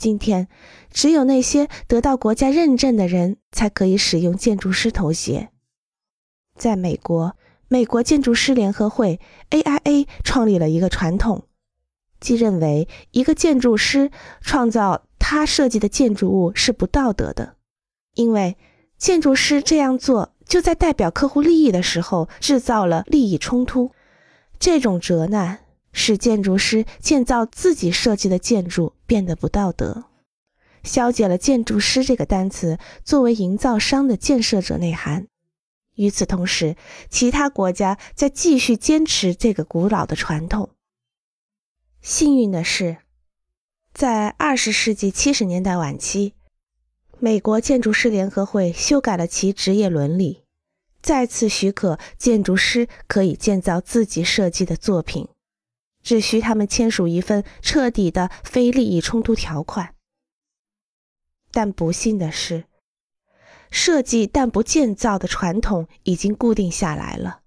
今天，只有那些得到国家认证的人才可以使用建筑师头衔。在美国，美国建筑师联合会 （AIA） 创立了一个传统，即认为一个建筑师创造他设计的建筑物是不道德的，因为建筑师这样做就在代表客户利益的时候制造了利益冲突。这种责难。使建筑师建造自己设计的建筑变得不道德，消解了“建筑师”这个单词作为营造商的建设者内涵。与此同时，其他国家在继续坚持这个古老的传统。幸运的是，在二十世纪七十年代晚期，美国建筑师联合会修改了其职业伦理，再次许可建筑师可以建造自己设计的作品。只需他们签署一份彻底的非利益冲突条款。但不幸的是，设计但不建造的传统已经固定下来了。